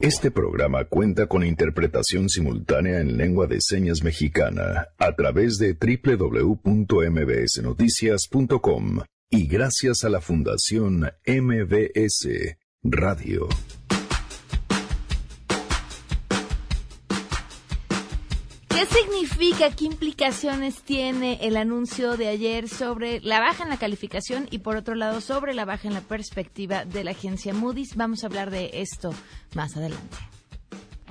Este programa cuenta con interpretación simultánea en lengua de señas mexicana a través de www.mbsnoticias.com y gracias a la Fundación MBS Radio. Significa, qué implicaciones tiene el anuncio de ayer sobre la baja en la calificación y por otro lado sobre la baja en la perspectiva de la agencia Moody's? Vamos a hablar de esto más adelante.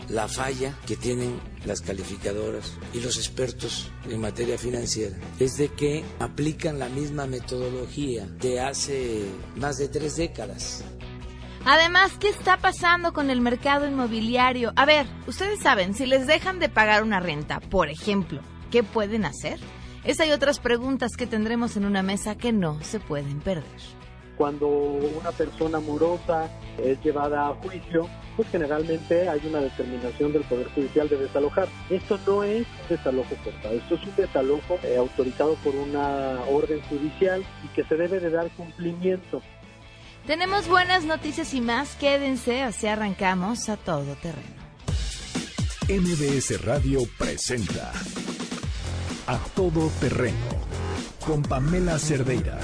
La falla que tienen las calificadoras y los expertos en materia financiera es de que aplican la misma metodología de hace más de tres décadas Además, ¿qué está pasando con el mercado inmobiliario? A ver, ustedes saben, si les dejan de pagar una renta, por ejemplo, ¿qué pueden hacer? Esa y otras preguntas que tendremos en una mesa que no se pueden perder. Cuando una persona morosa es llevada a juicio, pues generalmente hay una determinación del Poder Judicial de desalojar. Esto no es un desalojo forzado, esto es un desalojo eh, autorizado por una orden judicial y que se debe de dar cumplimiento. Tenemos buenas noticias y más. Quédense, así arrancamos a todo terreno. MBS Radio presenta A Todo Terreno con Pamela Cerdeira.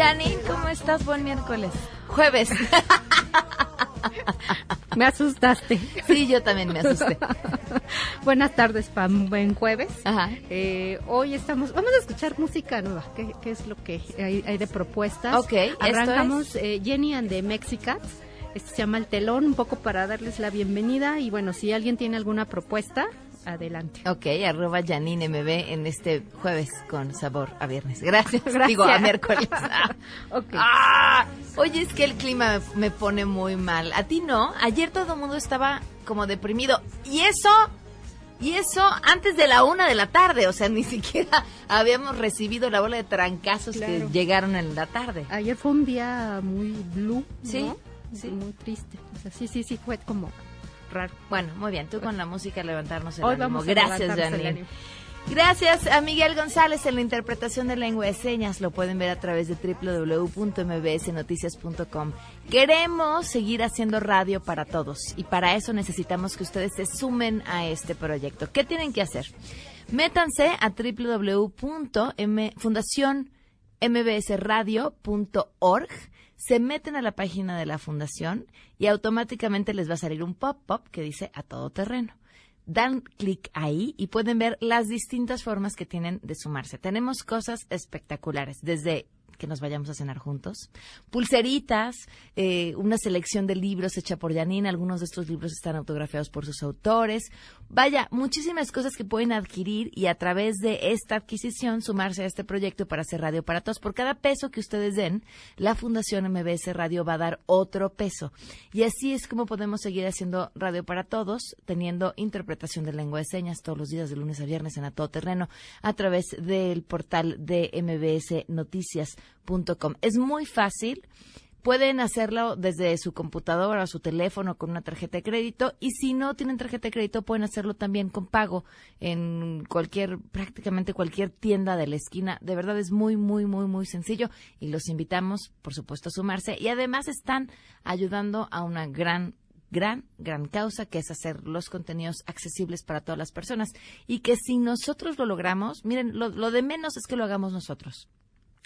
Janine, ¿cómo estás? Buen miércoles. Jueves. Me asustaste. Sí, yo también me asusté. Buenas tardes, Pam. Buen jueves. Ajá. Eh, hoy estamos, vamos a escuchar música nueva. ¿Qué, qué es lo que hay, hay de propuestas? Ok, ¿esto Arrancamos eh, Jenny and the Mexicats. Este se llama El Telón, un poco para darles la bienvenida. Y bueno, si alguien tiene alguna propuesta, adelante. Ok, arroba Janine MB en este jueves con sabor a viernes. Gracias. Gracias. Digo, a miércoles. Ah. Ok. Ah, oye, es que el clima me, pone muy mal. ¿A ti no? Ayer todo el mundo estaba como deprimido. Y eso, y eso antes de la una de la tarde. O sea, ni siquiera habíamos recibido la bola de trancazos que llegaron en la tarde. Ayer fue un día muy blue, Sí, ¿no? sí. Muy triste. O sea, sí, sí, sí, fue como raro. Bueno, muy bien. Tú con la música levantarnos el Hoy ánimo. vamos a Gracias, Janine. Gracias a Miguel González en la interpretación de lengua de señas. Lo pueden ver a través de www.mbsnoticias.com. Queremos seguir haciendo radio para todos y para eso necesitamos que ustedes se sumen a este proyecto. ¿Qué tienen que hacer? Métanse a www.fundacionmbsradio.org se meten a la página de la fundación y automáticamente les va a salir un pop-up que dice a todo terreno dan clic ahí y pueden ver las distintas formas que tienen de sumarse. Tenemos cosas espectaculares, desde que nos vayamos a cenar juntos, pulseritas, eh, una selección de libros hecha por Janine, algunos de estos libros están autografiados por sus autores, vaya, muchísimas cosas que pueden adquirir y a través de esta adquisición sumarse a este proyecto para hacer radio para todos. Por cada peso que ustedes den, la Fundación MBS Radio va a dar otro peso. Y así es como podemos seguir haciendo radio para todos, teniendo interpretación de lengua de señas todos los días de lunes a viernes en A Todo Terreno a través del portal de mbsnoticias.com. Es muy fácil. Pueden hacerlo desde su computadora o su teléfono con una tarjeta de crédito y si no tienen tarjeta de crédito pueden hacerlo también con pago en cualquier, prácticamente cualquier tienda de la esquina. De verdad es muy, muy, muy, muy sencillo y los invitamos, por supuesto, a sumarse y además están ayudando a una gran gran, gran causa, que es hacer los contenidos accesibles para todas las personas. Y que si nosotros lo logramos, miren, lo, lo de menos es que lo hagamos nosotros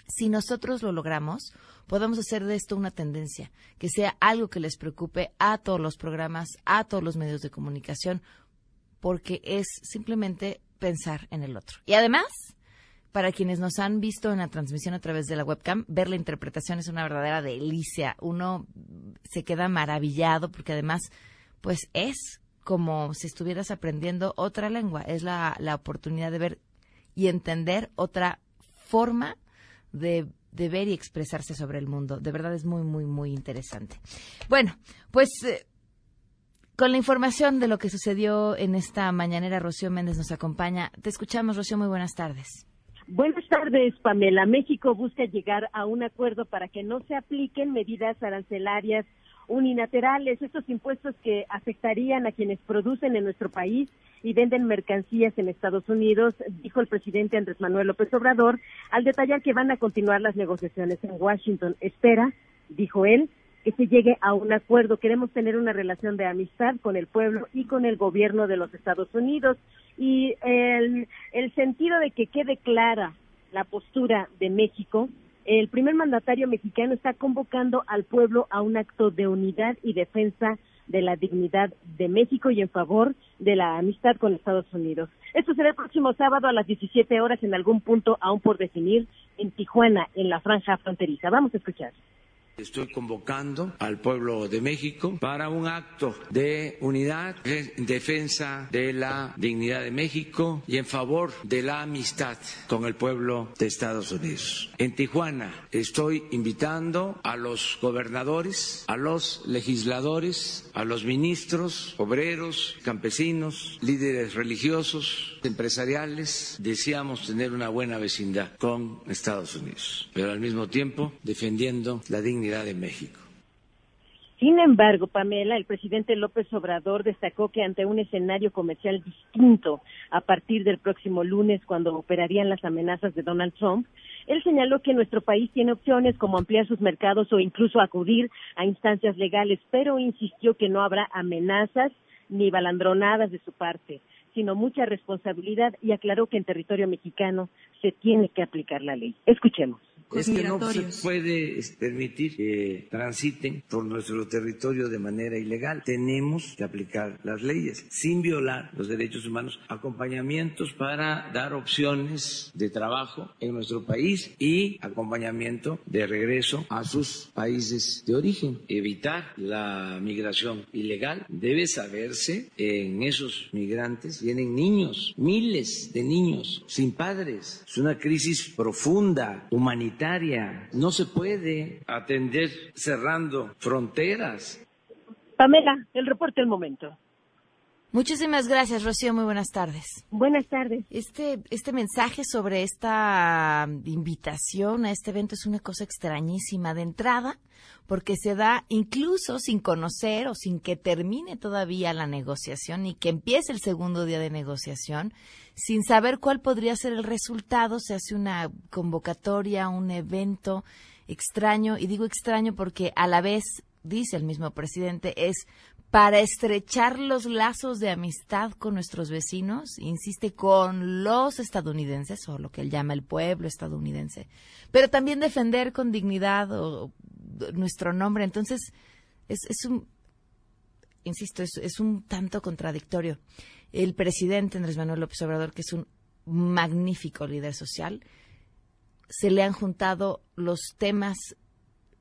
si nosotros lo logramos, podemos hacer de esto una tendencia, que sea algo que les preocupe a todos los programas, a todos los medios de comunicación, porque es simplemente pensar en el otro. Y además, para quienes nos han visto en la transmisión a través de la webcam, ver la interpretación es una verdadera delicia. Uno se queda maravillado porque además, pues es como si estuvieras aprendiendo otra lengua. Es la, oportunidad de ver y entender otra forma de, ver y expresarse sobre el mundo. De verdad es muy, muy, muy interesante. Bueno, pues eh, con la información de lo que sucedió en esta mañanera, Rocío Méndez nos acompaña. Te escuchamos, Rocío, muy buenas tardes. Buenas tardes, Pamela. México busca llegar a un acuerdo para que no se apliquen medidas arancelarias unilaterales, estos impuestos que afectarían a quienes producen en nuestro país y venden mercancías en Estados Unidos, dijo el presidente Andrés Manuel López Obrador, al detallar que van a continuar las negociaciones en Washington. Espera, dijo él, que se llegue a un acuerdo. Queremos tener una relación de amistad con el pueblo y con el gobierno de los Estados Unidos. Y el, el sentido de que quede clara la postura de México, el primer mandatario mexicano está convocando al pueblo a un acto de unidad y defensa de la dignidad de México y en favor de la amistad con Estados Unidos. Esto será el próximo sábado a las 17 horas en algún punto aún por definir en Tijuana, en la franja fronteriza. Vamos a escuchar. Estoy convocando al pueblo de México para un acto de unidad en defensa de la dignidad de México y en favor de la amistad con el pueblo de Estados Unidos. En Tijuana estoy invitando a los gobernadores, a los legisladores, a los ministros, obreros, campesinos, líderes religiosos, empresariales. Deseamos tener una buena vecindad con Estados Unidos, pero al mismo tiempo defendiendo la dignidad de México. Sin embargo, Pamela, el presidente López Obrador destacó que ante un escenario comercial distinto a partir del próximo lunes, cuando operarían las amenazas de Donald Trump, él señaló que nuestro país tiene opciones como ampliar sus mercados o incluso acudir a instancias legales, pero insistió que no habrá amenazas ni balandronadas de su parte, sino mucha responsabilidad y aclaró que en territorio mexicano se tiene que aplicar la ley. Escuchemos es que no se puede permitir que transiten por nuestro territorio de manera ilegal. Tenemos que aplicar las leyes sin violar los derechos humanos, acompañamientos para dar opciones de trabajo en nuestro país y acompañamiento de regreso a sus países de origen. Evitar la migración ilegal debe saberse en esos migrantes vienen niños, miles de niños sin padres. Es una crisis profunda, humanitaria no se puede atender cerrando fronteras. Pamela, el reporte del momento. Muchísimas gracias, Rocío. Muy buenas tardes. Buenas tardes. Este, este mensaje sobre esta invitación a este evento es una cosa extrañísima de entrada, porque se da incluso sin conocer o sin que termine todavía la negociación y que empiece el segundo día de negociación, sin saber cuál podría ser el resultado, se hace una convocatoria, un evento extraño, y digo extraño porque a la vez, dice el mismo presidente, es para estrechar los lazos de amistad con nuestros vecinos, insiste, con los estadounidenses, o lo que él llama el pueblo estadounidense, pero también defender con dignidad nuestro nombre. Entonces, es, un, insisto, es, es un tanto contradictorio. El presidente Andrés Manuel López Obrador, que es un magnífico líder social, se le han juntado los temas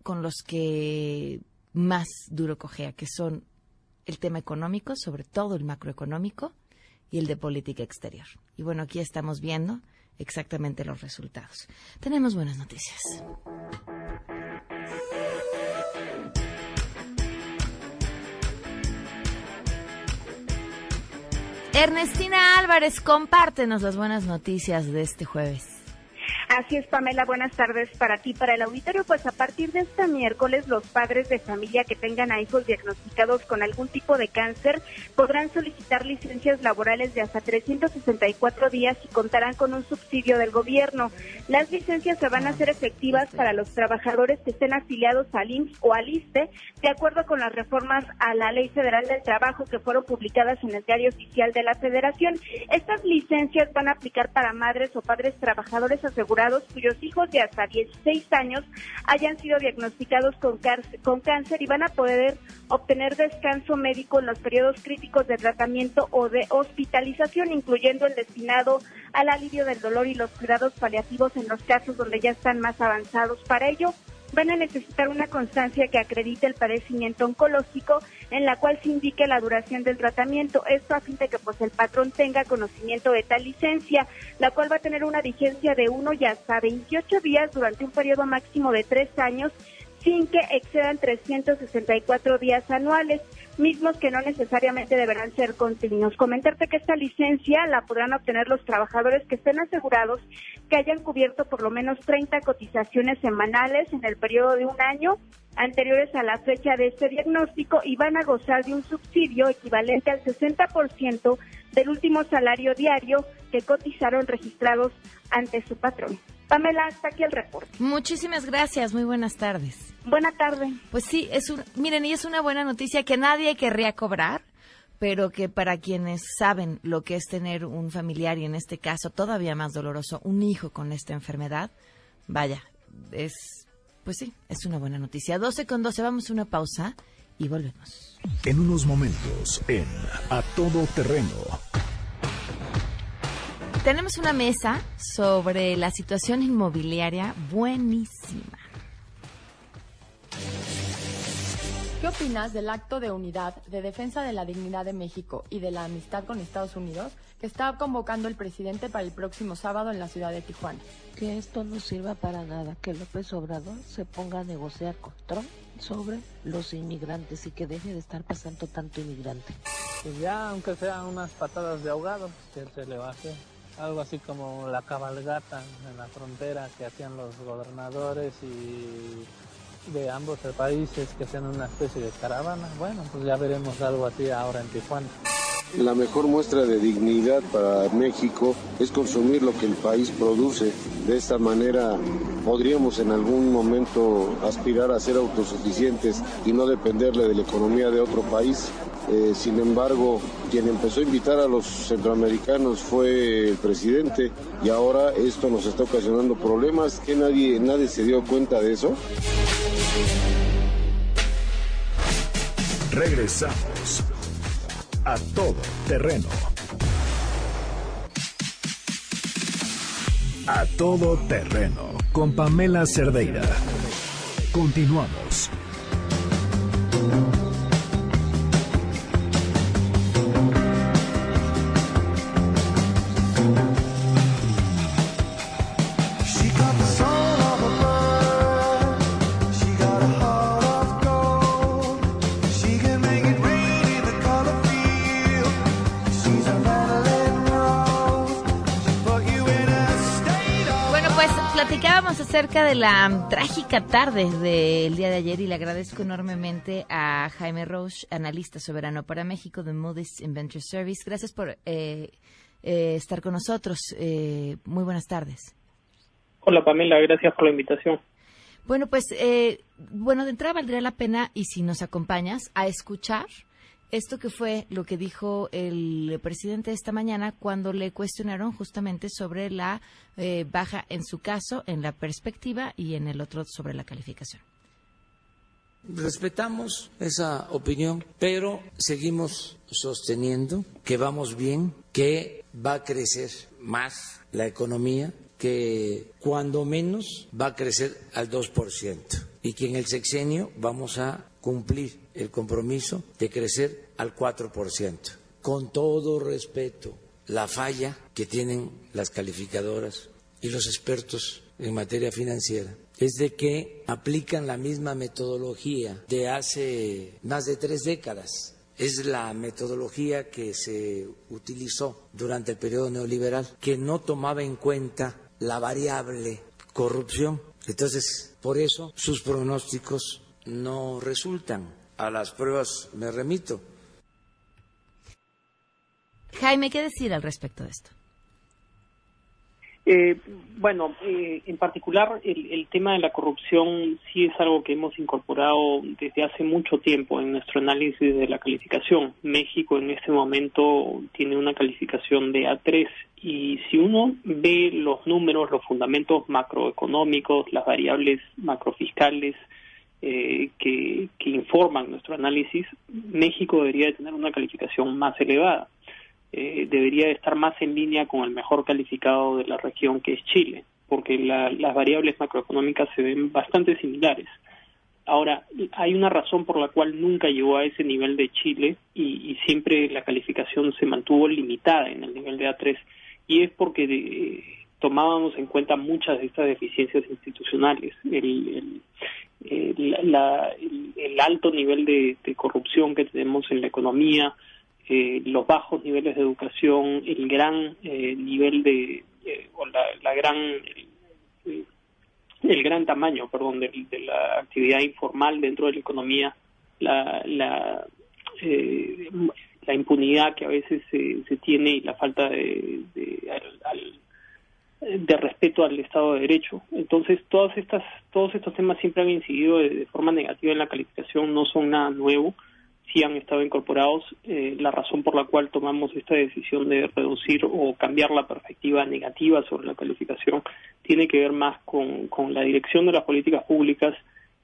con los que más duro cojea, que son el tema económico, sobre todo el macroeconómico, y el de política exterior. Y bueno, aquí estamos viendo exactamente los resultados. Tenemos buenas noticias. Ernestina Álvarez, compártenos las buenas noticias de este jueves. Así es, Pamela, buenas tardes para ti, para el auditorio. Pues a partir de este miércoles, los padres de familia que tengan a hijos diagnosticados con algún tipo de cáncer podrán solicitar licencias laborales de hasta 364 días y contarán con un subsidio del gobierno. Las licencias se van a hacer efectivas para los trabajadores que estén afiliados al IMSS o al ISTE, de acuerdo con las reformas a la Ley Federal del Trabajo que fueron publicadas en el Diario Oficial de la Federación. Estas licencias van a aplicar para madres o padres trabajadores asegurados cuyos hijos de hasta 16 años hayan sido diagnosticados con, con cáncer y van a poder obtener descanso médico en los periodos críticos de tratamiento o de hospitalización, incluyendo el destinado al alivio del dolor y los cuidados paliativos en los casos donde ya están más avanzados. Para ello, van a necesitar una constancia que acredite el padecimiento oncológico en la cual se indique la duración del tratamiento. Esto a fin de que pues el patrón tenga conocimiento de tal licencia, la cual va a tener una vigencia de uno y hasta 28 días durante un periodo máximo de tres años sin que excedan 364 días anuales mismos que no necesariamente deberán ser continuos. Comentarte que esta licencia la podrán obtener los trabajadores que estén asegurados que hayan cubierto por lo menos 30 cotizaciones semanales en el periodo de un año anteriores a la fecha de este diagnóstico y van a gozar de un subsidio equivalente al 60% del último salario diario que cotizaron registrados ante su patrón. Pamela, hasta aquí el reporte. Muchísimas gracias, muy buenas tardes. Buena tarde. Pues sí, es un, miren, y es una buena noticia que nadie querría cobrar, pero que para quienes saben lo que es tener un familiar y en este caso todavía más doloroso, un hijo con esta enfermedad, vaya, es, pues sí, es una buena noticia. 12 con 12, vamos a una pausa y volvemos. En unos momentos, en A Todo Terreno tenemos una mesa sobre la situación inmobiliaria buenísima. ¿Qué opinas del acto de unidad, de defensa de la dignidad de México y de la amistad con Estados Unidos que está convocando el presidente para el próximo sábado en la ciudad de Tijuana? Que esto no sirva para nada, que López Obrador se ponga a negociar con Trump sobre los inmigrantes y que deje de estar pasando tanto inmigrante. Pues ya, aunque sean unas patadas de ahogado, que se le va a hacer algo así como la cabalgata en la frontera que hacían los gobernadores y de ambos países que hacían una especie de caravana. Bueno, pues ya veremos algo así ahora en Tijuana. La mejor muestra de dignidad para México es consumir lo que el país produce. De esta manera podríamos en algún momento aspirar a ser autosuficientes y no dependerle de la economía de otro país. Eh, sin embargo, quien empezó a invitar a los centroamericanos fue el presidente y ahora esto nos está ocasionando problemas que nadie, nadie se dio cuenta de eso. Regresamos a todo terreno. A todo terreno con Pamela Cerdeira. Continuamos. Acerca de la trágica tarde del día de ayer y le agradezco enormemente a Jaime Roche, analista soberano para México de Moody's Inventor Service. Gracias por eh, eh, estar con nosotros. Eh, muy buenas tardes. Hola Pamela, gracias por la invitación. Bueno, pues, bueno, de entrada valdría la pena, y si nos acompañas, a escuchar esto que fue lo que dijo el presidente esta mañana cuando le cuestionaron justamente sobre la eh, baja en su caso, en la perspectiva y en el otro sobre la calificación. Respetamos esa opinión, pero seguimos sosteniendo que vamos bien, que va a crecer más la economía, que cuando menos va a crecer al 2% y que en el sexenio vamos a cumplir el compromiso de crecer al 4%. Con todo respeto, la falla que tienen las calificadoras y los expertos en materia financiera es de que aplican la misma metodología de hace más de tres décadas. Es la metodología que se utilizó durante el periodo neoliberal, que no tomaba en cuenta la variable corrupción. Entonces, por eso sus pronósticos no resultan. A las pruebas me remito. Jaime, ¿qué decir al respecto de esto? Eh, bueno, eh, en particular el, tema de la corrupción sí es algo que hemos incorporado desde hace mucho tiempo en nuestro análisis de la calificación. México en este momento tiene una calificación de A3 y si uno ve los números, los fundamentos macroeconómicos, las variables macrofiscales, eh, que, informan nuestro análisis, México debería de tener una calificación más elevada. Eh, debería de estar más en línea con el mejor calificado de la región que es Chile, porque las variables macroeconómicas se ven bastante similares. Ahora, hay una razón por la cual nunca llegó a ese nivel de Chile y, siempre la calificación se mantuvo limitada en el nivel de A3 y es porque eh, tomábamos en cuenta muchas de estas deficiencias institucionales. el, el, alto nivel de, corrupción que tenemos en la economía, los bajos niveles de educación, el gran nivel de, o la, gran, el, gran tamaño, perdón, de, la actividad informal dentro de la economía, la, la, la impunidad que a veces se, tiene y la falta de, de respeto al Estado de Derecho. Entonces, todas estas, todos estos temas siempre han incidido de, forma negativa en la calificación, no son nada nuevo, sí han estado incorporados. Eh, la razón por la cual tomamos esta decisión de reducir o cambiar la perspectiva negativa sobre la calificación tiene que ver más con, con la dirección de las políticas públicas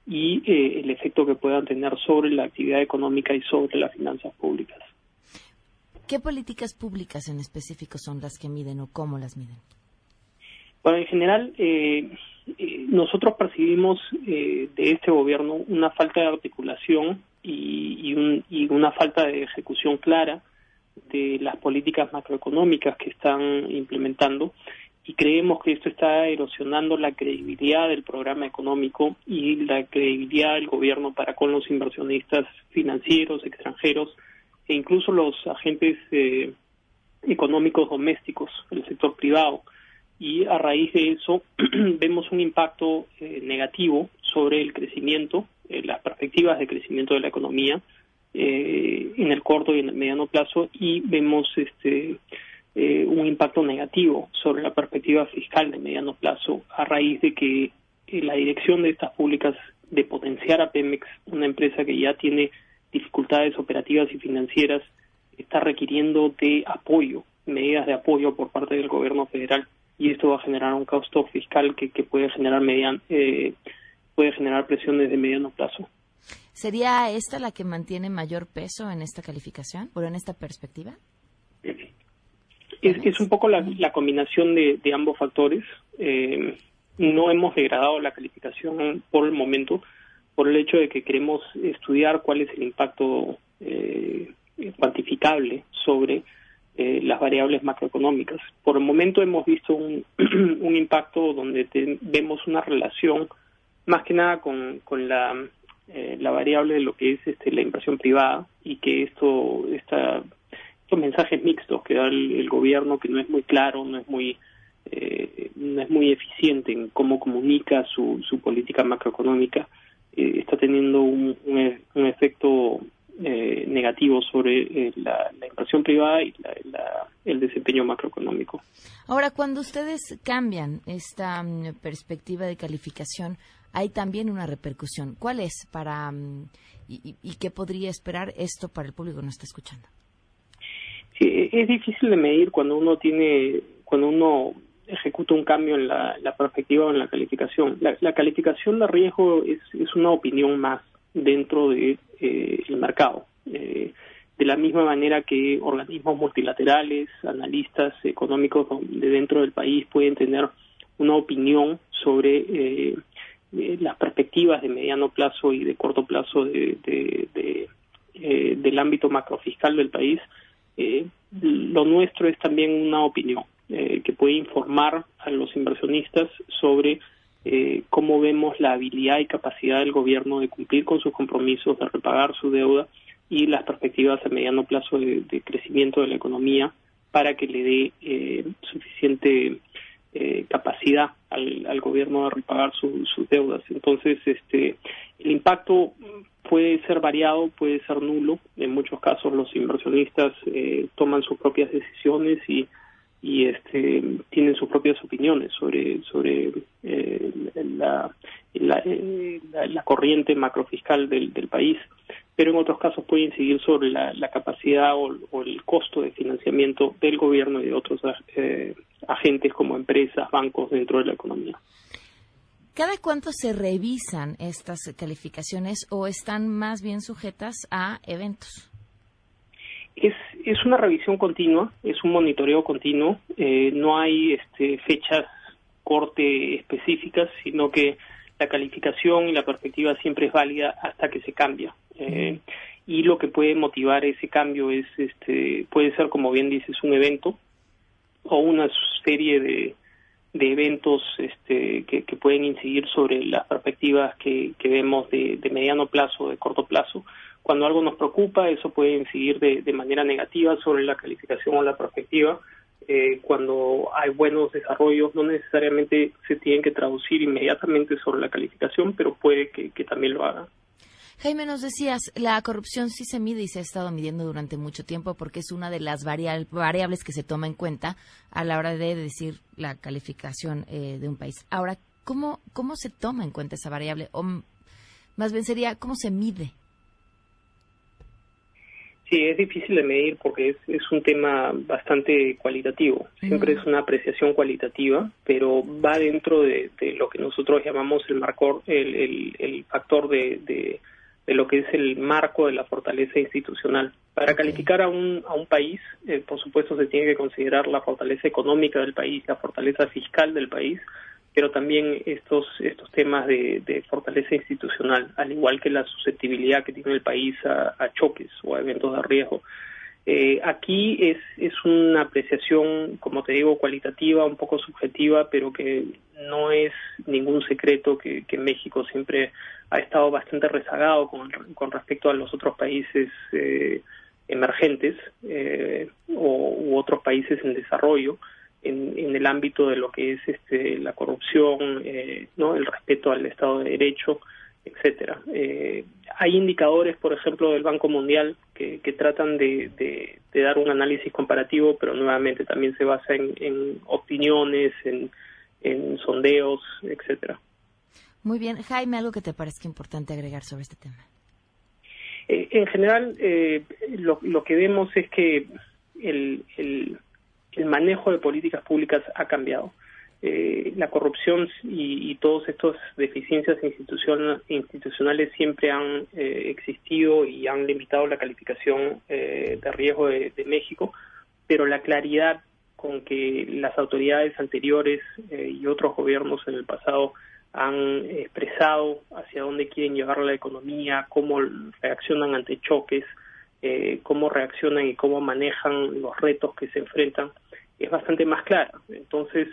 y eh, el efecto que puedan tener sobre la actividad económica y sobre las finanzas públicas. ¿Qué políticas públicas en específico son las que miden o cómo las miden? Bueno, en general, eh, eh, nosotros percibimos eh, de este gobierno una falta de articulación y, una falta de ejecución clara de las políticas macroeconómicas que están implementando. Y creemos que esto está erosionando la credibilidad del programa económico y la credibilidad del gobierno para con los inversionistas financieros extranjeros e incluso los agentes económicos domésticos, el sector privado. Y a raíz de eso vemos un impacto eh, negativo sobre el crecimiento, eh, las perspectivas de crecimiento de la economía eh, en el corto y en el mediano plazo y vemos este un impacto negativo sobre la perspectiva fiscal de mediano plazo a raíz de que la dirección de estas públicas de potenciar a Pemex, una empresa que ya tiene dificultades operativas y financieras, está requiriendo de apoyo, medidas de apoyo por parte del gobierno federal y esto va a generar un costo fiscal que, puede generar median, eh, puede generar presiones de mediano plazo. ¿Sería esta la que mantiene mayor peso en esta calificación o en esta perspectiva? Es, un poco la, combinación de, ambos factores. Eh, no hemos degradado la calificación por el momento por el hecho de que queremos estudiar cuál es el impacto eh, cuantificable sobre eh, las variables macroeconómicas. Por el momento hemos visto un, impacto donde vemos una relación más que nada con, con la, eh, la variable de lo que es este, la inversión privada y que esto esta, estos mensajes mixtos que da el, gobierno que no es muy claro, no es muy eh, no es muy eficiente en cómo comunica su, su política macroeconómica, está teniendo un, un efecto eh, negativo sobre eh, la, inversión privada y el desempeño macroeconómico. Ahora, cuando ustedes cambian esta mm, perspectiva de calificación, hay también una repercusión. ¿Cuál es para mm, y, qué podría esperar esto para el público que nos está escuchando? Sí, es difícil de medir cuando uno tiene, cuando uno ejecuta un cambio en la, perspectiva o en la calificación. La, calificación de riesgo es, es una opinión más dentro de eh, mercado. Eh, de la misma manera que organismos multilaterales, analistas económicos de dentro del país pueden tener una opinión sobre eh, las perspectivas de mediano plazo y de corto plazo de, del ámbito macrofiscal del país, lo nuestro es también una opinión que puede informar a los inversionistas sobre eh, cómo vemos la habilidad y capacidad del gobierno de cumplir con sus compromisos, de repagar su deuda y las perspectivas a mediano plazo de, crecimiento de la economía para que le dé eh, suficiente eh, capacidad al, gobierno de repagar sus deudas. Entonces, este, el impacto puede ser variado, puede ser nulo. En muchos casos, los inversionistas eh, toman sus propias decisiones y y este tienen sus propias opiniones sobre sobre eh, la, eh, la, la, corriente macrofiscal del, del país pero en otros casos puede incidir sobre la, capacidad o, el costo de financiamiento del gobierno y de otros eh, agentes como empresas, bancos dentro de la economía. ¿Cada cuánto se revisan estas calificaciones o están más bien sujetas a eventos? Es, es una revisión continua, es un monitoreo continuo, eh, no hay este, fechas corte específicas, sino que la calificación y la perspectiva siempre es válida hasta que se cambia. Eh, y lo que puede motivar ese cambio es, este, puede ser, como bien dices, un evento o una serie de, de eventos este, que, pueden incidir sobre las perspectivas que, vemos de, mediano plazo, de corto plazo. Cuando algo nos preocupa, eso puede incidir de, manera negativa sobre la calificación o la perspectiva. Eh, cuando hay buenos desarrollos, no necesariamente se tienen que traducir inmediatamente sobre la calificación, pero puede que, también lo hagan. Jaime, nos decías, la corrupción sí se mide y se ha estado midiendo durante mucho tiempo porque es una de las variables que se toma en cuenta a la hora de decir la calificación eh, de un país. Ahora, ¿cómo, ¿cómo se toma en cuenta esa variable? O más bien sería, ¿cómo se mide? Sí, es difícil de medir porque es, es un tema bastante cualitativo. Siempre es una apreciación cualitativa, pero va dentro de, lo que nosotros llamamos el marcor, el, el, factor de de lo que es el marco de la fortaleza institucional. Para calificar a un, a un país, eh, por supuesto, se tiene que considerar la fortaleza económica del país, la fortaleza fiscal del país, pero también estos, estos temas de, fortaleza institucional, al igual que la susceptibilidad que tiene el país a, choques o a eventos de riesgo. Eh, aquí es, es una apreciación, como te digo, cualitativa, un poco subjetiva, pero que no es ningún secreto que, que México siempre ha estado bastante rezagado con, con respecto a los otros países eh, emergentes eh, o, u otros países en desarrollo en, en, el ámbito de lo que es este, la corrupción, eh, no, el respeto al Estado de Derecho, etcétera. Eh, hay indicadores, por ejemplo, del Banco Mundial que, que tratan de, de, de, dar un análisis comparativo, pero nuevamente también se basa en, en opiniones, en, en sondeos, etcétera. Muy bien. Jaime, ¿algo que te parezca importante agregar sobre este tema? Eh, en general, eh, lo, lo, que vemos es que el, el, manejo de políticas públicas ha cambiado. Eh, la corrupción y, y todas estas deficiencias institucionales siempre han existido y han limitado la calificación de riesgo de, de, México, pero la claridad con que las autoridades anteriores y otros gobiernos en el pasado han expresado hacia dónde quieren llevar la economía, cómo reaccionan ante choques, eh, cómo reaccionan y cómo manejan los retos que se enfrentan, es bastante más clara. Entonces,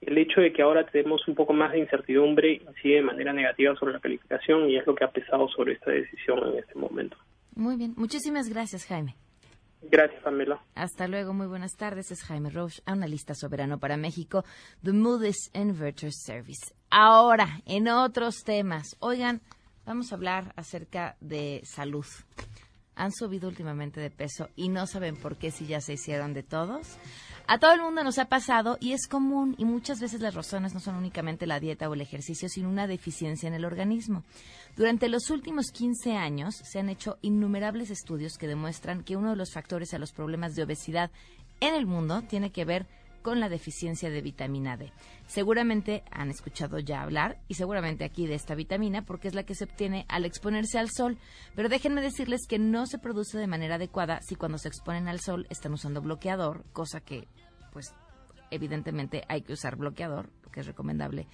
el hecho de que ahora tenemos un poco más de incertidumbre incide de manera negativa sobre la calificación y es lo que ha pesado sobre esta decisión en este momento. Muy bien, muchísimas gracias, Jaime. Gracias, Pamela. Hasta luego, muy buenas tardes. Es Jaime Roche, analista soberano para México, The Moody's Inverter Service. Ahora, en otros temas. Oigan, vamos a hablar acerca de salud. Han subido últimamente de peso y no saben por qué si ya se hicieron de todos. A todo el mundo nos ha pasado y es común y muchas veces las razones no son únicamente la dieta o el ejercicio, sino una deficiencia en el organismo. Durante los últimos 15 años se han hecho innumerables estudios que demuestran que uno de los factores a los problemas de obesidad en el mundo tiene que ver con la deficiencia de vitamina D. Seguramente han escuchado ya hablar y seguramente aquí de esta vitamina porque es la que se obtiene al exponerse al sol, pero déjenme decirles que no se produce de manera adecuada si cuando se exponen al sol están usando bloqueador, cosa que pues evidentemente hay que usar bloqueador, lo que es recomendable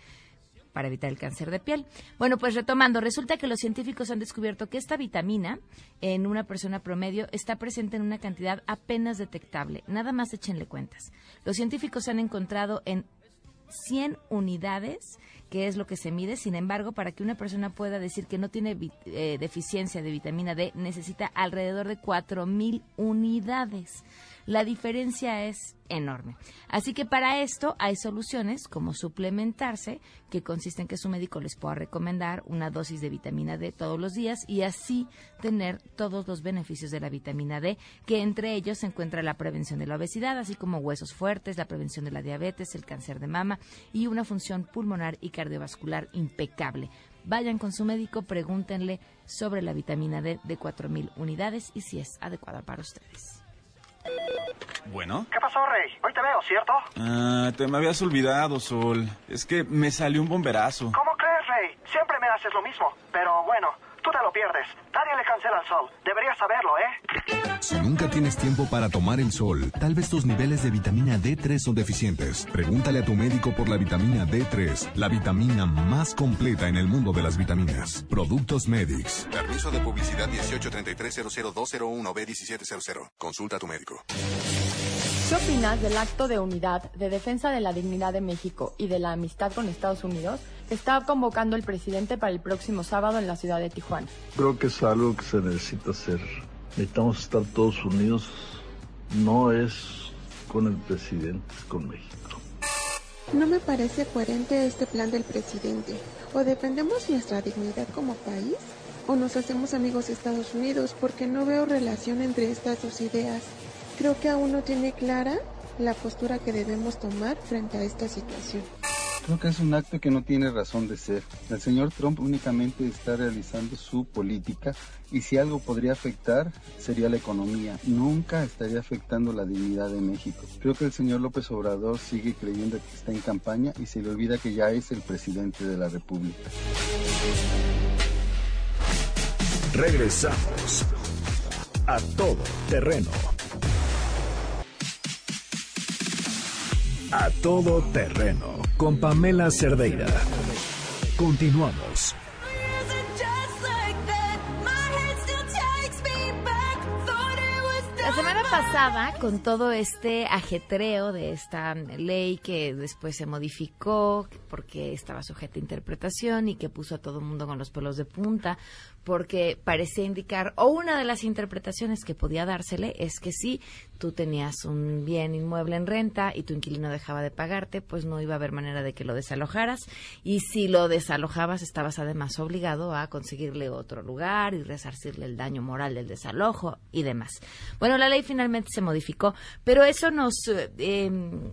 para evitar el cáncer de piel. Bueno, pues retomando, resulta que los científicos han descubierto que esta vitamina en una persona promedio está presente en una cantidad apenas detectable. Nada más échenle cuentas. Los científicos han encontrado en 100 unidades, que es lo que se mide. Sin embargo, para que una persona pueda decir que no tiene eh, deficiencia de vitamina D, necesita alrededor de 4.000 unidades. La diferencia es enorme. Así que para esto hay soluciones como suplementarse, que consiste en que su médico les pueda recomendar una dosis de vitamina D todos los días y así tener todos los beneficios de la vitamina D, que entre ellos se encuentra la prevención de la obesidad, así como huesos fuertes, la prevención de la diabetes, el cáncer de mama y una función pulmonar y cardiovascular impecable. Vayan con su médico, pregúntenle sobre la vitamina D de 4.000 unidades y si es adecuada para ustedes. Bueno. ¿Qué pasó, Rey? Hoy te veo, ¿cierto? Ah, te me habías olvidado, Sol. Es que me salió un bomberazo. ¿Cómo crees, Rey? Siempre me haces lo mismo. Pero bueno, tú te lo pierdes. Nadie le cancela al sol. Deberías saberlo, ¿eh? Si nunca tienes tiempo para tomar el sol, tal vez tus niveles de vitamina D3 son deficientes. Pregúntale a tu médico por la vitamina D3, la vitamina más completa en el mundo de las vitaminas. Productos Medix. Permiso de publicidad 1833 b 1700 Consulta a tu médico. ¿Qué opinas del acto de unidad, de defensa de la dignidad de México y de la amistad con Estados Unidos está convocando el presidente para el próximo sábado en la ciudad de Tijuana? Creo que es algo que se necesita hacer. Necesitamos estar todos unidos. No es con el presidente, es con México. No me parece coherente este plan del presidente. O defendemos nuestra dignidad como país o nos hacemos amigos de Estados Unidos porque no veo relación entre estas dos ideas. Creo que aún no tiene clara la postura que debemos tomar frente a esta situación. Creo que es un acto que no tiene razón de ser. El señor Trump únicamente está realizando su política y si algo podría afectar sería la economía. Nunca estaría afectando la dignidad de México. Creo que el señor López Obrador sigue creyendo que está en campaña y se le olvida que ya es el presidente de la República. Regresamos a todo terreno. A todo terreno con Pamela Cerdeira. Continuamos. La semana pasada, con todo este ajetreo de esta ley que después se modificó porque estaba sujeta a interpretación y que puso a todo el mundo con los pelos de punta, porque parecía indicar, o una de las interpretaciones que podía dársele es que si tú tenías un bien inmueble en renta y tu inquilino dejaba de pagarte, pues no iba a haber manera de que lo desalojaras. Y si lo desalojabas, estabas además obligado a conseguirle otro lugar y resarcirle el daño moral del desalojo y demás. Bueno, la ley finalmente se modificó, pero eso nos eh, em,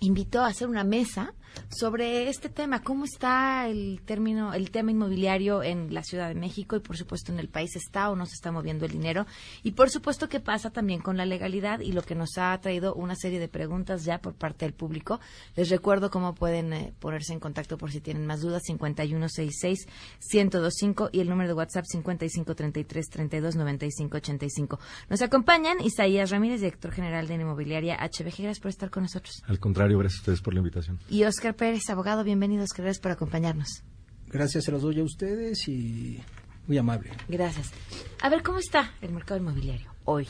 invitó a hacer una mesa sobre este tema, cómo está el término, el tema inmobiliario en la Ciudad de México y por supuesto en el país está o no se está moviendo el dinero y por supuesto qué pasa también con la legalidad y lo que nos ha traído una serie de preguntas ya por parte del público. Les recuerdo cómo pueden eh, ponerse en contacto por si tienen más dudas 5166 1025 y el número de WhatsApp 5533 329585. Nos acompañan Isaías Ramírez, director general de Inmobiliaria HBG. Gracias por estar con nosotros. Al contrario, gracias a ustedes por la invitación. Y Oscar Pérez, abogado, bienvenidos, gracias por acompañarnos. Gracias, se los doy a ustedes y muy amable. Gracias. A ver, ¿cómo está el mercado inmobiliario hoy?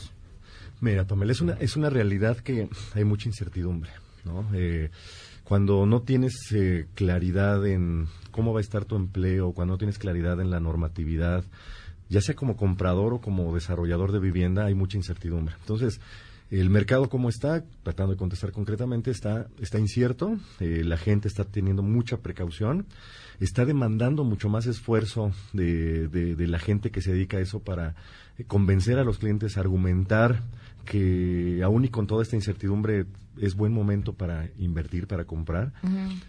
Mira, Pamela, es una, es una realidad que hay mucha incertidumbre, ¿no? Eh, cuando no tienes eh, claridad en cómo va a estar tu empleo, cuando no tienes claridad en la normatividad, ya sea como comprador o como desarrollador de vivienda, hay mucha incertidumbre. Entonces, el mercado como está, tratando de contestar concretamente, está, está incierto, eh, la gente está teniendo mucha precaución, está demandando mucho más esfuerzo de, de, la gente que se dedica a eso para eh, convencer a los clientes, argumentar que aún y con toda esta incertidumbre es buen momento para invertir, para comprar.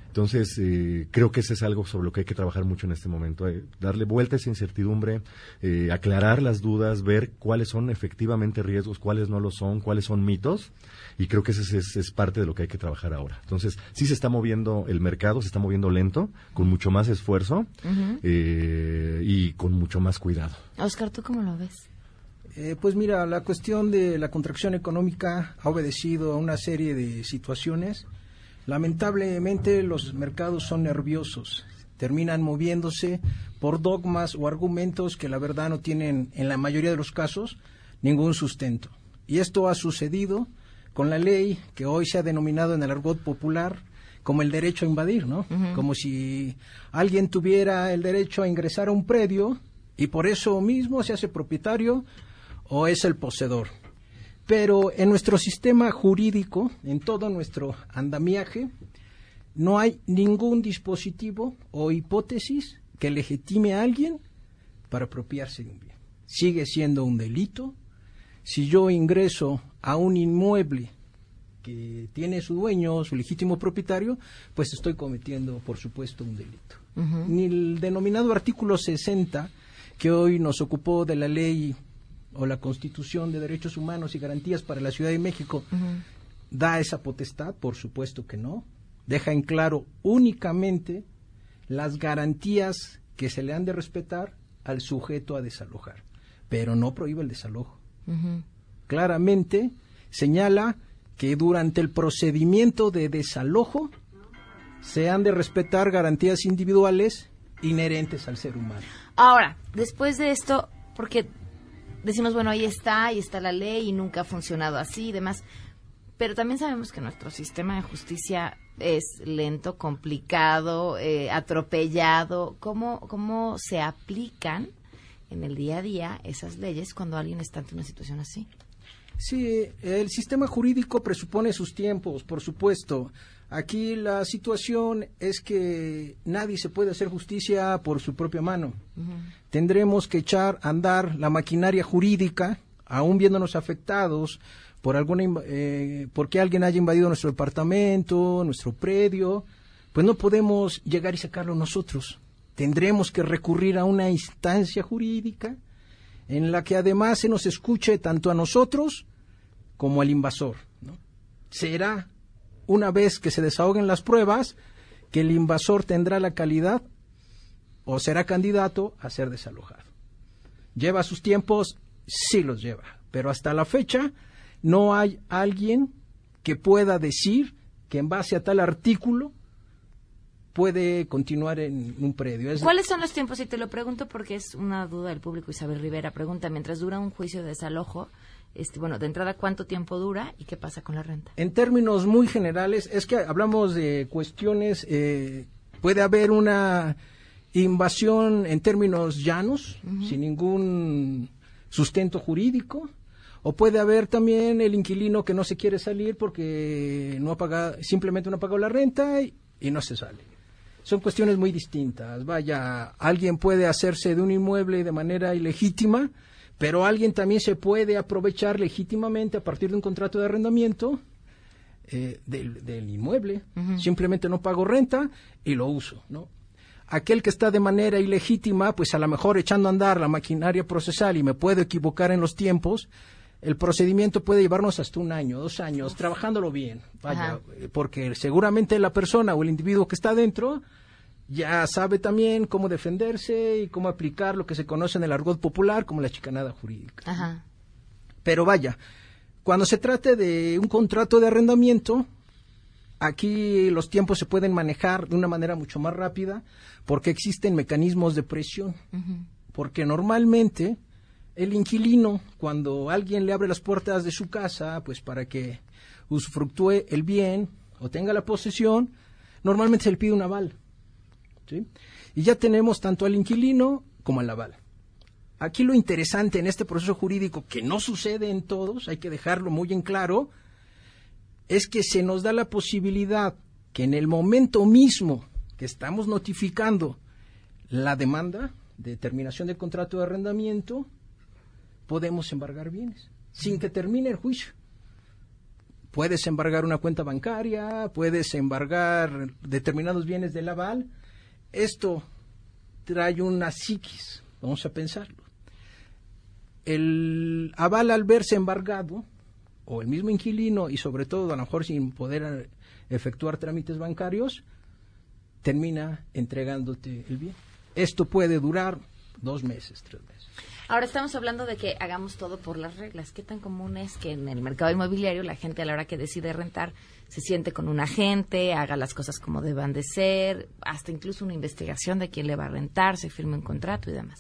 Entonces, eh, creo que eso es algo sobre lo que hay que trabajar mucho en este momento. Eh, darle vuelta a esa incertidumbre, eh, aclarar las dudas, ver cuáles son efectivamente riesgos, cuáles no lo son, cuáles son mitos. Y creo que eso es, parte de lo que hay que trabajar ahora. Entonces, sí se está moviendo el mercado, se está moviendo lento, con mucho más esfuerzo y con mucho más cuidado. Oscar, ¿tú cómo lo ves? Eh, pues mira, la cuestión de la contracción económica ha obedecido a una serie de situaciones. Lamentablemente los mercados son nerviosos, terminan moviéndose por dogmas o argumentos que la verdad no tienen, en la mayoría de los casos, ningún sustento. Y esto ha sucedido con la ley que hoy se ha denominado en el argot popular como el derecho a invadir, ¿no? Como si alguien tuviera el derecho a ingresar a un predio y por eso mismo se hace propietario o es el poseedor. Pero en nuestro sistema jurídico, en todo nuestro andamiaje, no hay ningún dispositivo o hipótesis que legitime a alguien para apropiarse de un bien. Sigue siendo un delito. Si yo ingreso a un inmueble que tiene su dueño, su legítimo propietario, pues estoy cometiendo, por supuesto, un delito. Ni el denominado artículo 60, que hoy nos ocupó de la ley o la Constitución de Derechos Humanos y Garantías para la Ciudad de México da esa potestad? Por supuesto que no. Deja en claro únicamente las garantías que se le han de respetar al sujeto a desalojar, pero no prohíbe el desalojo. Claramente señala que durante el procedimiento de desalojo se han de respetar garantías individuales inherentes al ser humano. Ahora, después de esto, porque decimos, bueno, ahí está, ahí está la ley y nunca ha funcionado así y demás. Pero también sabemos que nuestro sistema de justicia es lento, complicado, eh, atropellado. ¿Cómo, ¿Cómo se aplican en el día a día esas leyes cuando alguien está ante una situación así? Sí, el sistema jurídico presupone sus tiempos, por supuesto. Aquí la situación es que nadie se puede hacer justicia por su propia mano. Tendremos que echar a andar la maquinaria jurídica, aún viéndonos afectados por alguna eh, porque alguien haya invadido nuestro departamento, nuestro predio, pues no podemos llegar y sacarlo nosotros. Tendremos que recurrir a una instancia jurídica en la que además se nos escuche tanto a nosotros como al invasor. Será una vez que se desahoguen las pruebas, que el invasor tendrá la calidad o será candidato a ser desalojado. ¿Lleva sus tiempos? Sí los lleva, pero hasta la fecha no hay alguien que pueda decir que en base a tal artículo puede continuar en un predio. ¿Cuáles son los tiempos? Y te lo pregunto porque es una duda del público. Isabel Rivera pregunta, mientras dura un juicio de desalojo, este, bueno, de entrada, ¿cuánto tiempo dura y qué pasa con la renta? En términos muy generales, es que hablamos de cuestiones, eh, puede haber una invasión en términos llanos, sin ningún sustento jurídico, o puede haber también el inquilino que no se quiere salir porque no ha pagado, simplemente no ha pagado la renta y, y no se sale. Son cuestiones muy distintas. Vaya, alguien puede hacerse de un inmueble de manera ilegítima, pero alguien también se puede aprovechar legítimamente a partir de un contrato de arrendamiento eh, del, inmueble. Simplemente no pago renta y lo uso, ¿no? Aquel que está de manera ilegítima, pues a lo mejor echando a andar la maquinaria procesal y me puedo equivocar en los tiempos, el procedimiento puede llevarnos hasta un año, dos años, trabajándolo bien, vaya, porque seguramente la persona o el individuo que está dentro ya sabe también cómo defenderse y cómo aplicar lo que se conoce en el argot popular como la chicanada jurídica. Pero vaya, cuando se trate de un contrato de arrendamiento, aquí los tiempos se pueden manejar de una manera mucho más rápida porque existen mecanismos de presión. Porque normalmente el inquilino, cuando alguien le abre las puertas de su casa, pues para que usufructúe el bien o tenga la posesión, normalmente se le pide un aval. Y ya tenemos tanto al inquilino como al aval. Aquí lo interesante en este proceso jurídico, que no sucede en todos, hay que dejarlo muy en claro, es que se nos da la posibilidad que en el momento mismo que estamos notificando la demanda de terminación del contrato de arrendamiento, podemos embargar bienes, sin que termine el juicio. Puedes embargar una cuenta bancaria, puedes embargar determinados bienes del aval, esto trae una psiquis, vamos a pensarlo. El aval al verse embargado, o el mismo inquilino, y sobre todo a lo mejor sin poder efectuar trámites bancarios, termina entregándote el bien. Esto puede durar dos meses, tres meses. Ahora estamos hablando de que hagamos todo por las reglas. ¿Qué tan común es que en el mercado inmobiliario la gente a la hora que decide rentar se siente con un agente, haga las cosas como deban de ser, hasta incluso una investigación de quién le va a rentar, se firme un contrato y demás?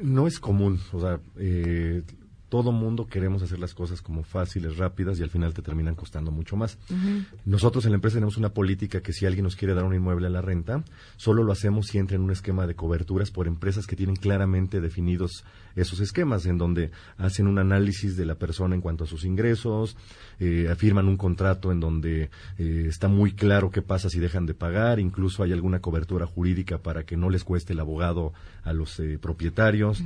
No es común, o sea, eh, todo mundo queremos hacer las cosas como fáciles, rápidas y al final te terminan costando mucho más. Nosotros en la empresa tenemos una política que si alguien nos quiere dar un inmueble a la renta, solo lo hacemos si entra en un esquema de coberturas por empresas que tienen claramente definidos esos esquemas, en donde hacen un análisis de la persona en cuanto a sus ingresos, eh, afirman un contrato en donde eh, está muy claro qué pasa si dejan de pagar, incluso hay alguna cobertura jurídica para que no les cueste el abogado a los eh, propietarios.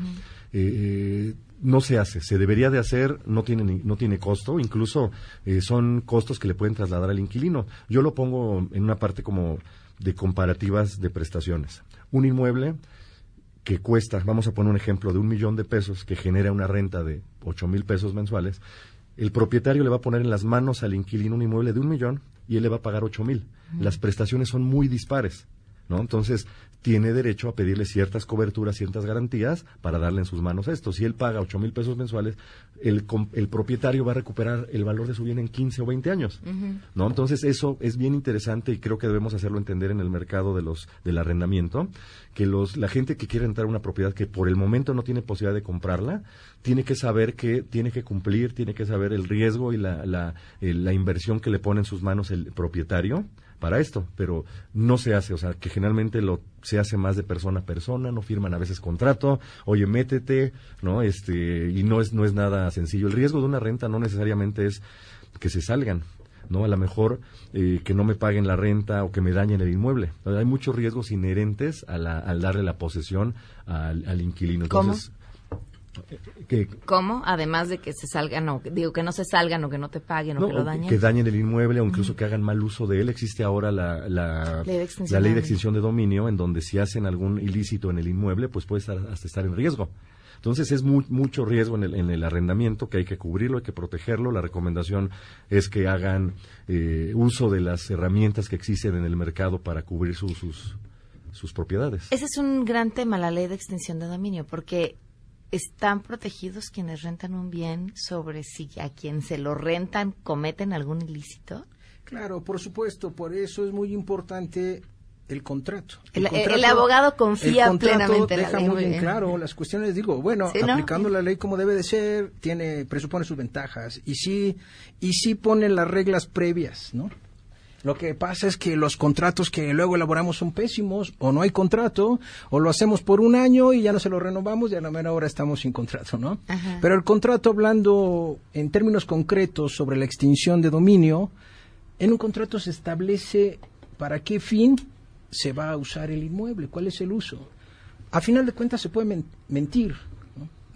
No se hace, se debería de hacer, no tiene, no tiene costo, incluso eh, son costos que le pueden trasladar al inquilino. Yo lo pongo en una parte como de comparativas de prestaciones. Un inmueble que cuesta, vamos a poner un ejemplo, de un millón de pesos, que genera una renta de ocho mil pesos mensuales, el propietario le va a poner en las manos al inquilino un inmueble de un millón y él le va a pagar ocho mil. Las prestaciones son muy dispares ¿no? Entonces, tiene derecho a pedirle ciertas coberturas, ciertas garantías para darle en sus manos esto. Si él paga ocho mil pesos mensuales, el, el propietario va a recuperar el valor de su bien en 15 o 20 años. ¿no? Entonces eso es bien interesante y creo que debemos hacerlo entender en el mercado de los del arrendamiento, que los la gente que quiere entrar a una propiedad que por el momento no tiene posibilidad de comprarla, tiene que saber que tiene que cumplir, tiene que saber el riesgo y la, la, eh, la inversión que le pone en sus manos el propietario para esto, pero no se hace, o sea, que generalmente lo se hace más de persona a persona, no firman a veces contrato, oye, métete, ¿no? Este, y no es no es nada sencillo. El riesgo de una renta no necesariamente es que se salgan, ¿no? A lo mejor eh, que no me paguen la renta o que me dañen el inmueble. Hay muchos riesgos inherentes a la- al darle la posesión al, al inquilino. Entonces, que, ¿Cómo? Además de que se salgan, o digo, que no se salgan o que no te paguen o no, que lo dañen. que dañen el inmueble o incluso que hagan mal uso de él. Existe ahora la, la, Ley de extinción la ley de extinción de dominio, en donde si hacen algún ilícito en el inmueble, pues puede estar, hasta estar en riesgo. Entonces es mu- mucho riesgo en el, en el arrendamiento que hay que cubrirlo, hay que protegerlo. La recomendación es que hagan eh, uso de las herramientas que existen en el mercado para cubrir su- sus, sus propiedades. Ese es un gran tema, la ley de extinción de dominio, porque están protegidos quienes rentan un bien sobre si a quien se lo rentan cometen algún ilícito. Claro, por supuesto, por eso es muy importante el contrato. El- el abogado confía el contrato plenamente la deja ley, muy bien claro las cuestiones. Digo, bueno, Sí, ¿no? aplicando la ley como debe de ser, tiene presupone sus ventajas y sí y sí pone las reglas previas, ¿no? Lo que pasa es que los contratos que luego elaboramos son pésimos, o no hay contrato, o lo hacemos por un año y ya no se lo renovamos y a la mera hora estamos sin contrato, ¿no? Ajá. Pero el contrato, hablando en términos concretos sobre la extinción de dominio, en un contrato se establece para qué fin se va a usar el inmueble, cuál es el uso. A final de cuentas se puede men- mentir.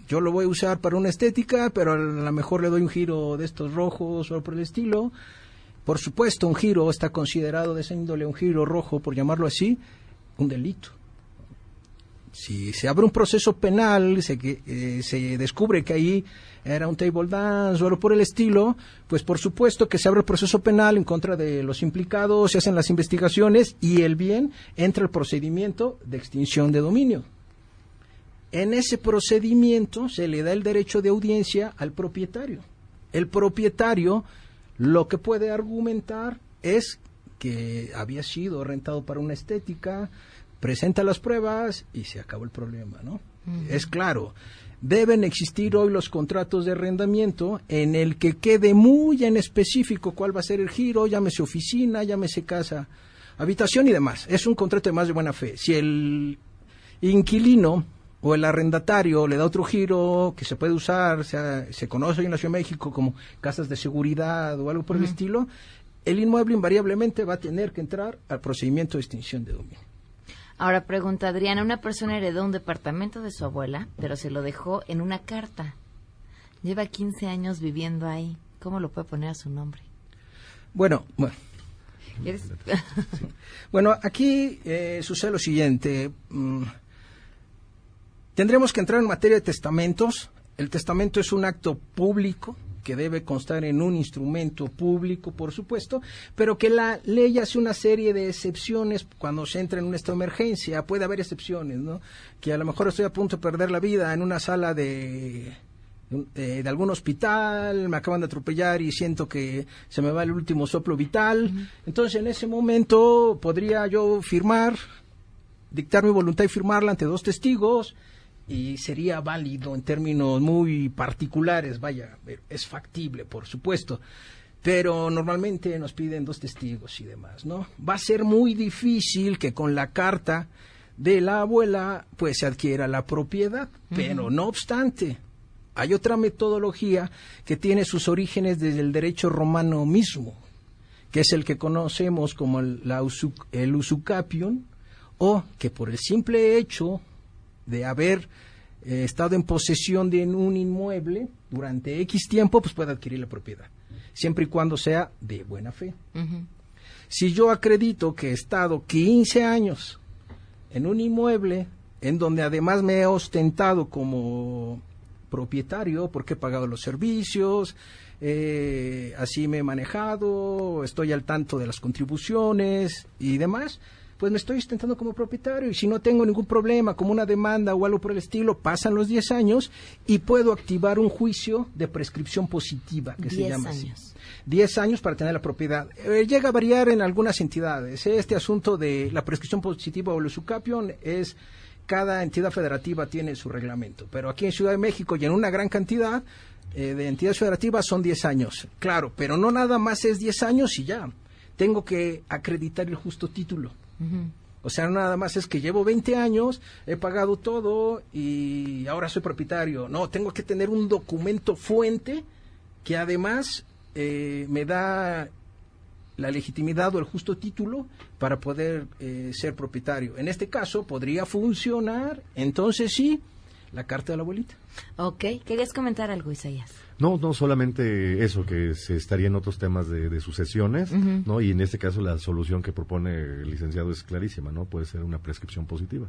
Yo lo voy a usar para una estética, pero a lo mejor le doy un giro de estos rojos o por el estilo. Por supuesto, un giro está considerado de esa índole, un giro rojo, por llamarlo así, un delito. Si se abre un proceso penal, se, eh, se descubre que ahí era un table dance o algo por el estilo, pues por supuesto que se abre el proceso penal en contra de los implicados, se hacen las investigaciones y el bien entra el procedimiento de extinción de dominio. En ese procedimiento se le da el derecho de audiencia al propietario. El propietario lo que puede argumentar es que había sido rentado para una estética, presenta las pruebas y se acabó el problema, ¿no? Es claro, deben existir hoy los contratos de arrendamiento en el que quede muy en específico cuál va a ser el giro, llámese oficina, llámese casa, habitación y demás. Es un contrato de más de buena fe. Si el inquilino o el arrendatario le da otro giro que se puede usar, sea, se conoce hoy en la Ciudad de México como casas de seguridad o algo por el estilo, el inmueble invariablemente va a tener que entrar al procedimiento de extinción de dominio. Ahora pregunta Adriana, una persona heredó un departamento de su abuela, pero se lo dejó en una carta. Lleva 15 años viviendo ahí. ¿Cómo lo puede poner a su nombre? Bueno, bueno, ¿Eres- Bueno, aquí eh, sucede lo siguiente. Mm, tendremos que entrar en materia de testamentos. El testamento es un acto público que debe constar en un instrumento público, por supuesto, pero que la ley hace una serie de excepciones cuando se entra en un estado de emergencia. Puede haber excepciones, ¿no? Que a lo mejor estoy a punto de perder la vida en una sala de de algún hospital, me acaban de atropellar y siento que se me va el último soplo vital. Entonces, en ese momento podría yo firmar, dictar mi voluntad y firmarla ante dos testigos y sería válido en términos muy particulares, vaya, es factible, por supuesto. Pero normalmente nos piden dos testigos y demás, ¿no? Va a ser muy difícil que con la carta de la abuela pues se adquiera la propiedad, pero no obstante, hay otra metodología que tiene sus orígenes desde el derecho romano mismo, que es el que conocemos como el, la el usucapion, o que por el simple hecho de haber eh, estado en posesión de un inmueble durante X tiempo, pues puede adquirir la propiedad, siempre y cuando sea de buena fe. Si yo acredito que he estado 15 años en un inmueble en donde además me he ostentado como propietario porque he pagado los servicios, eh, así me he manejado, estoy al tanto de las contribuciones y demás, pues me estoy sustentando como propietario y si no tengo ningún problema, como una demanda o algo por el estilo, pasan los 10 años y puedo activar un juicio de prescripción positiva, que se llama años. así. 10 años para tener la propiedad. Eh, llega a variar en algunas entidades. Este asunto de la prescripción positiva o el usucapión es cada entidad federativa tiene su reglamento, pero aquí en Ciudad de México y en una gran cantidad eh, de entidades federativas son 10 años. Claro, pero no nada más es 10 años y ya. Tengo que acreditar el justo título. O sea, nada más es que llevo 20 años, he pagado todo y ahora soy propietario. No, tengo que tener un documento fuente que además eh, me da la legitimidad o el justo título para poder eh, ser propietario. En este caso podría funcionar, entonces sí, la carta de la abuelita. Ok, ¿querías comentar algo, Isaías? No, no solamente eso, que se estaría en otros temas de, de sucesiones. ¿no? Y en este caso la solución que propone el licenciado es clarísima, ¿no? Puede ser una prescripción positiva.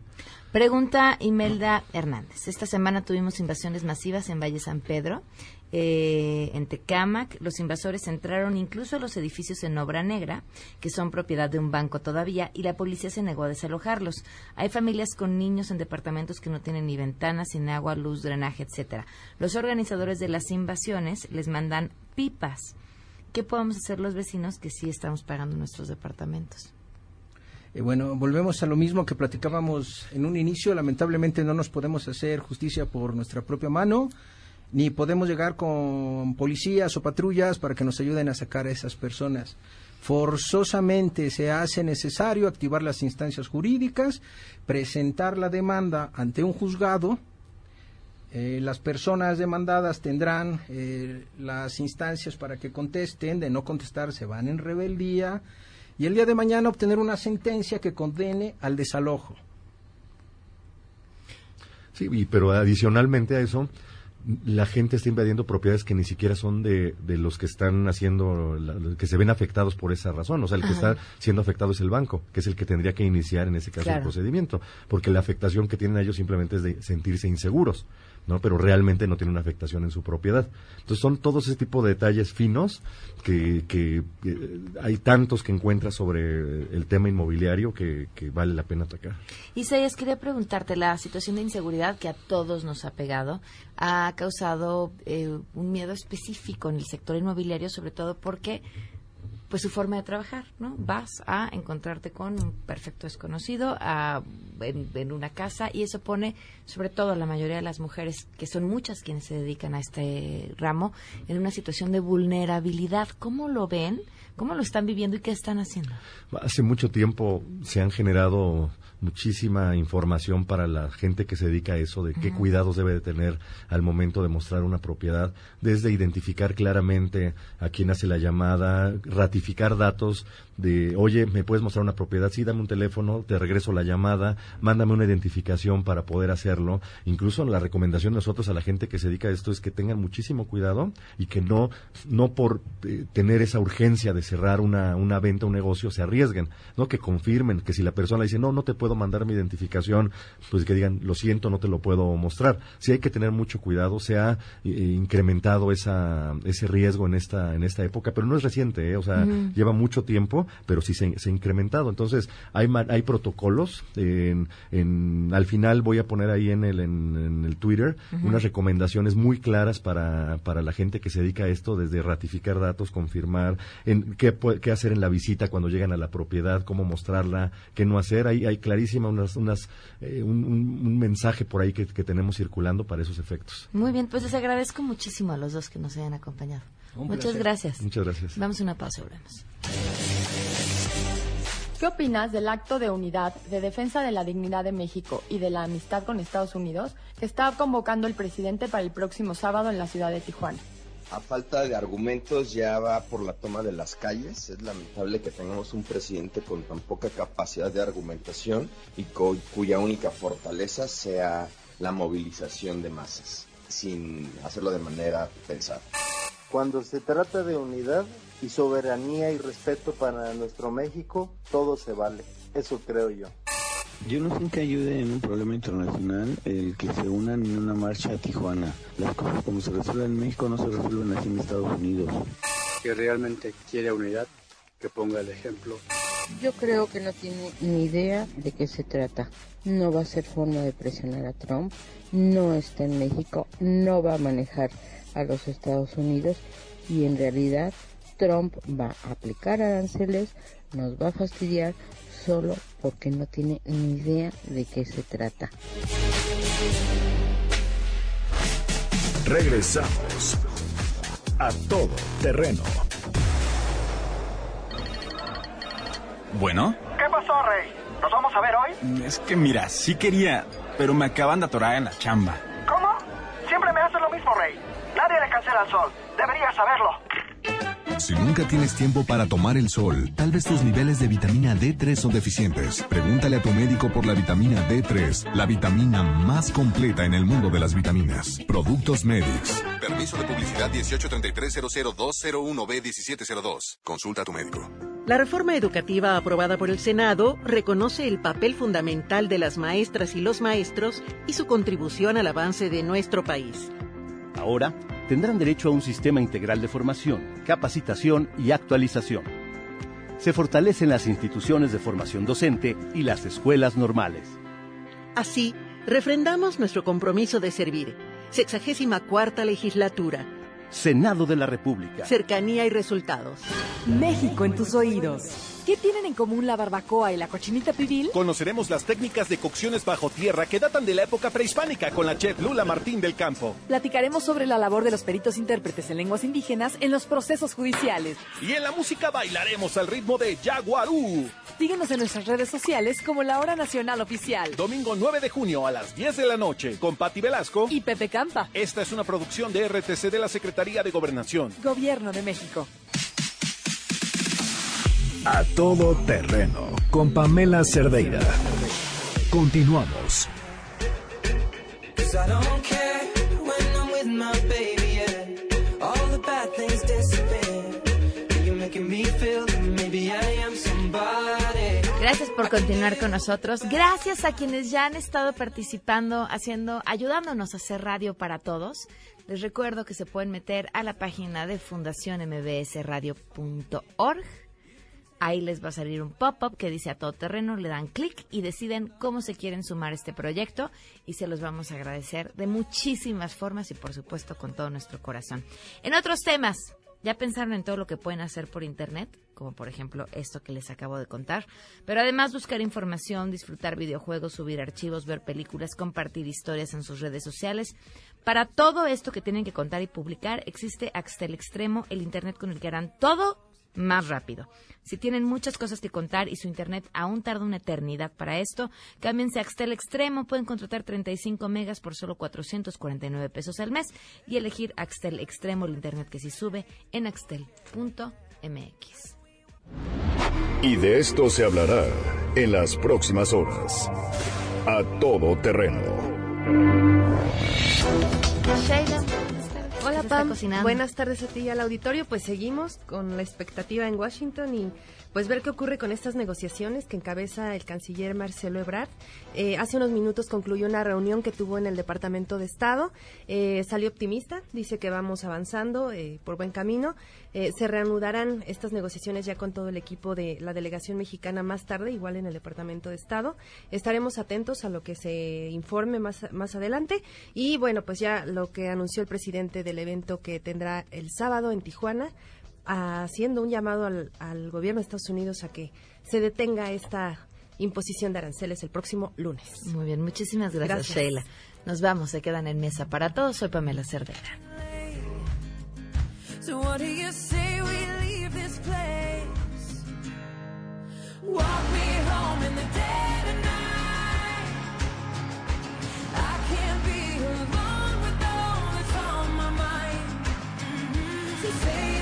Pregunta Imelda Hernández. Esta semana tuvimos invasiones masivas en Valle San Pedro, eh, en Tecámac. Los invasores entraron incluso a los edificios en Obra Negra, que son propiedad de un banco todavía, y la policía se negó a desalojarlos. Hay familias con niños en departamentos que no tienen ni ventanas, sin agua, luz, drenaje, etcétera. Los organizadores de las invasiones les mandan pipas. ¿Qué podemos hacer los vecinos que sí estamos pagando nuestros departamentos? Eh, bueno, volvemos a lo mismo que platicábamos en un inicio. Lamentablemente no nos podemos hacer justicia por nuestra propia mano, ni podemos llegar con policías o patrullas para que nos ayuden a sacar a esas personas. Forzosamente se hace necesario activar las instancias jurídicas, presentar la demanda ante un juzgado. Eh, las personas demandadas tendrán eh, las instancias para que contesten, de no contestar se van en rebeldía y el día de mañana obtener una sentencia que condene al desalojo. Sí, pero adicionalmente a eso, la gente está invadiendo propiedades que ni siquiera son de, de los que están haciendo, la- que se ven afectados por esa razón. O sea, el que Ajá. está siendo afectado es el banco, que es el que tendría que iniciar en ese caso el procedimiento. Porque la afectación que tienen ellos simplemente es de sentirse inseguros, ¿no? Pero realmente no tienen una afectación en su propiedad. Entonces son todos ese tipo de detalles finos que, que, eh, hay tantos que encuentras sobre el tema inmobiliario que, que vale la pena atacar. Isaías, quería preguntarte, la situación de inseguridad que a todos nos ha pegado ha causado eh, un miedo específico en el sector inmobiliario, sobre todo porque pues su forma de trabajar, ¿no? Vas a encontrarte con un perfecto desconocido a- en, en una casa y eso pone, sobre todo a la mayoría de las mujeres, que son muchas quienes se dedican a este ramo, en una situación de vulnerabilidad. ¿Cómo lo ven? ¿Cómo lo están viviendo y qué están haciendo? Hace mucho tiempo se han generado muchísima información para la gente que se dedica a eso, de qué cuidados debe de tener al momento de mostrar una propiedad, desde identificar claramente a quién hace la llamada, ratificar datos de, oye, ¿me puedes mostrar una propiedad? Sí, dame un teléfono, te regreso la llamada, mándame una identificación para poder hacerlo. Incluso la recomendación de nosotros a la gente que se dedica a esto es que tengan muchísimo cuidado y que no, no por eh, tener esa urgencia de cerrar una, una venta, un negocio, se arriesguen, ¿no? Que confirmen, que si la persona dice, no, no te puedo mandar mi identificación, pues que digan, lo siento, no te lo puedo mostrar. Sí hay que tener mucho cuidado, se ha eh, incrementado esa, ese riesgo en esta, en esta época, pero no es reciente, ¿eh? o sea, lleva mucho tiempo, pero sí se, se ha incrementado. Entonces, hay, ma- hay protocolos. En, en- al final voy a poner ahí en el, en, en el Twitter unas recomendaciones muy claras para, para la gente que se dedica a esto, desde ratificar datos, confirmar, en qué, qué hacer en la visita cuando llegan a la propiedad, cómo mostrarla, qué no hacer. Hay, hay clarísima unas, unas, eh, un, un- un mensaje por ahí que, que tenemos circulando para esos efectos. Muy bien, pues les agradezco muchísimo a los dos que nos hayan acompañado. Un Muchas placer. gracias. Muchas gracias. Vamos a una pausa, volvemos. ¿Qué opinas del acto de unidad, de defensa de la dignidad de México y de la amistad con Estados Unidos que está convocando el presidente para el próximo sábado en la ciudad de Tijuana? A falta de argumentos ya va por la toma de las calles. Es lamentable que tengamos un presidente con tan poca capacidad de argumentación y cuya única fortaleza sea la movilización de masas, sin hacerlo de manera pensada. Cuando se trata de unidad y soberanía y respeto para nuestro México, todo se vale. Eso creo yo. Yo no sé que ayude en un problema internacional el que se unan en una marcha a Tijuana. Las cosas como se resuelven en México no se resuelven así en Estados Unidos. que realmente quiere unidad, que ponga el ejemplo. Yo creo que no tiene ni idea de qué se trata. No va a ser forma de presionar a Trump, no está en México, no va a manejar a los Estados Unidos y en realidad Trump va a aplicar aranceles, nos va a fastidiar solo porque no tiene ni idea de qué se trata. Regresamos a todo terreno. Bueno, ¿Qué pasó, Rey? ¿Nos vamos a ver hoy? es que mira, sí quería, pero me acaban de atorar en la chamba. ¿Cómo? Siempre me haces lo mismo, Rey. Nadie le cancela al sol. Deberías saberlo. Si nunca tienes tiempo para tomar el sol, tal vez tus niveles de vitamina D3 son deficientes. Pregúntale a tu médico por la vitamina D3, la vitamina más completa en el mundo de las vitaminas. Productos Medix. Permiso de publicidad 1833-00201B1702. Consulta a tu médico. La reforma educativa aprobada por el Senado reconoce el papel fundamental de las maestras y los maestros y su contribución al avance de nuestro país. Ahora tendrán derecho a un sistema integral de formación, capacitación y actualización. Se fortalecen las instituciones de formación docente y las escuelas normales. Así, refrendamos nuestro compromiso de servir. Sexagésima cuarta legislatura. Senado de la República. Cercanía y resultados. México en tus oídos. ¿Qué tienen en común la barbacoa y la cochinita pibil? Conoceremos las técnicas de cocciones bajo tierra que datan de la época prehispánica con la chef Lula Martín del Campo. Platicaremos sobre la labor de los peritos intérpretes en lenguas indígenas en los procesos judiciales. Y en la música bailaremos al ritmo de Jaguarú. Síguenos en nuestras redes sociales como La Hora Nacional Oficial. Domingo 9 de junio a las 10 de la noche con Patti Velasco y Pepe Campa. Esta es una producción de RTC de la Secretaría de Gobernación. Gobierno de México. A todo terreno con Pamela Cerdeira. Continuamos. Gracias por continuar con nosotros. Gracias a quienes ya han estado participando, haciendo, ayudándonos a hacer radio para todos. Les recuerdo que se pueden meter a la página de fundacionmbsradio.org. Ahí les va a salir un pop-up que dice a todo terreno, le dan clic y deciden cómo se quieren sumar a este proyecto y se los vamos a agradecer de muchísimas formas y por supuesto con todo nuestro corazón. En otros temas, ¿ya pensaron en todo lo que pueden hacer por internet? Como por ejemplo esto que les acabo de contar. Pero además buscar información, disfrutar videojuegos, subir archivos, ver películas, compartir historias en sus redes sociales. Para todo esto que tienen que contar y publicar existe Axtel Extremo, el internet con el que harán todo más rápido. Si tienen muchas cosas que contar y su internet aún tarda una eternidad para esto, cámbiense a Axtel Extremo. Pueden contratar 35 megas por solo 449 pesos al mes y elegir Axtel Extremo, el internet que sí sube, en axtel.mx. Y de esto se hablará en las próximas horas. A todo terreno. Buenas tardes a ti y al auditorio. Pues seguimos con la expectativa en Washington y pues ver qué ocurre con estas negociaciones que encabeza el canciller Marcelo Ebrard. Eh, hace unos minutos concluyó una reunión que tuvo en el Departamento de Estado. Eh, salió optimista, dice que vamos avanzando eh, por buen camino. Se reanudarán estas negociaciones ya con todo el equipo de la delegación mexicana más tarde, igual en el Departamento de Estado. Estaremos atentos a lo que se informe más, más adelante. Y bueno, pues ya lo que anunció el presidente del evento que tendrá el sábado en Tijuana, haciendo un llamado al, al gobierno de Estados Unidos a que se detenga esta imposición de aranceles el próximo lunes. Muy bien, muchísimas gracias, Gracias. Sheila. Nos vamos, se quedan en mesa para todos. Soy Pamela Cerdeira. So what do you